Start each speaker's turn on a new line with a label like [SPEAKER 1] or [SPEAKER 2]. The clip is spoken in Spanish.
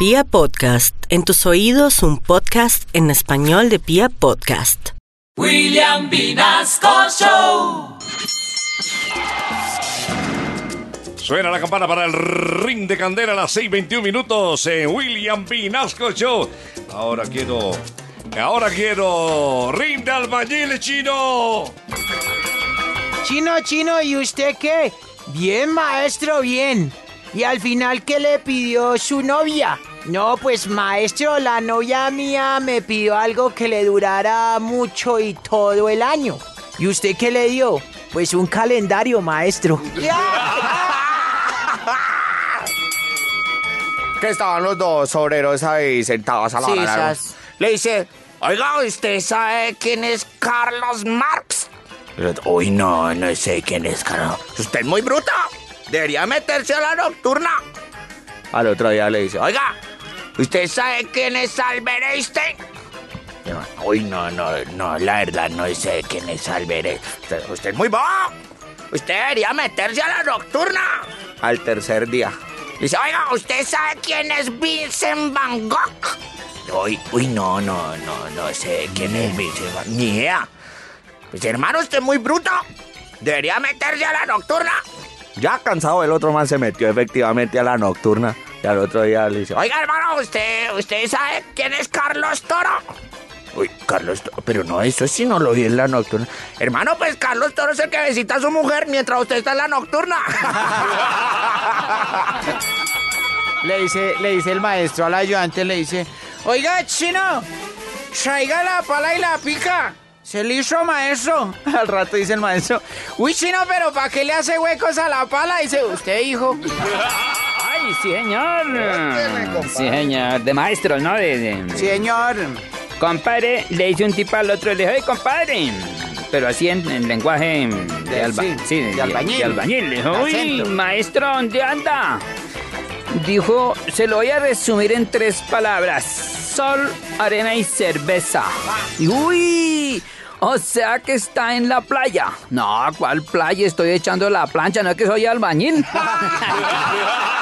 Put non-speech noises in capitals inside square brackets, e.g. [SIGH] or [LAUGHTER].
[SPEAKER 1] Pia Podcast, en tus oídos un podcast en español de Pia Podcast.
[SPEAKER 2] William Vinasco Show.
[SPEAKER 3] Suena la campana para el ring de candela a las 6.21 minutos en William Vinasco Show. Ahora quiero... Ahora quiero... ¡Ring de albañil chino!
[SPEAKER 4] Chino, chino, ¿y usted qué? Bien, maestro, bien. ¿Y al final qué le pidió su novia? No, pues maestro, la novia mía me pidió algo que le durara mucho y todo el año. ¿Y usted qué le dio? Pues un calendario, maestro. [LAUGHS]
[SPEAKER 5] que estaban los dos obreros ahí sentados a la
[SPEAKER 4] Sí.
[SPEAKER 5] Le dice, oiga, ¿usted sabe quién es Carlos Marx? Uy, no, no sé quién es Carlos. Usted es muy bruta. Debería meterse a la nocturna. Al otro día le dice, oiga, ¿usted sabe quién es Albert Einstein? Uy, no, no, no, la verdad no sé quién es Albert Einstein. Usted, usted es muy bobo. Usted debería meterse a la nocturna. Al tercer día. Dice, oiga, ¿usted sabe quién es Vincent Van Gogh? Uy, uy, no, no, no, no sé quién es Vincent Van Ni idea. Pues hermano, usted es muy bruto. Debería meterse a la nocturna. Ya cansado, el otro man se metió efectivamente a la nocturna. Y al otro día le dice, oiga hermano, ¿usted, usted sabe quién es Carlos Toro? Uy, Carlos Toro, pero no, eso sí no lo vi en la nocturna. Hermano, pues Carlos Toro es el que visita a su mujer mientras usted está en la nocturna. [LAUGHS]
[SPEAKER 4] Le dice, le dice el maestro al ayudante, le dice, oiga, chino, traiga la pala y la pica. Se le hizo maestro. [LAUGHS] Al rato dice el maestro, uy, chino, pero ¿para qué le hace huecos a la pala? Dice, usted, hijo. [LAUGHS]
[SPEAKER 6] Ay, sí, señor. Sí, señor. De maestros, ¿no? De, de-
[SPEAKER 4] Señor.
[SPEAKER 6] Compadre, le dice un tipo al otro, le dijo, "Oye, compadre. Pero así en, en lenguaje de,
[SPEAKER 4] De-
[SPEAKER 6] alba-
[SPEAKER 4] sí,
[SPEAKER 6] sí,
[SPEAKER 4] de albañil.
[SPEAKER 6] de albañil. Le dijo, uy,
[SPEAKER 4] acento".
[SPEAKER 6] maestro, ¿dónde anda? Dijo, se lo voy a resumir en tres palabras. Sol, arena y cerveza. Y, Uy, o sea que está en la playa. No, ¿cuál playa? Estoy echando la plancha, no es que soy albañil. [LAUGHS]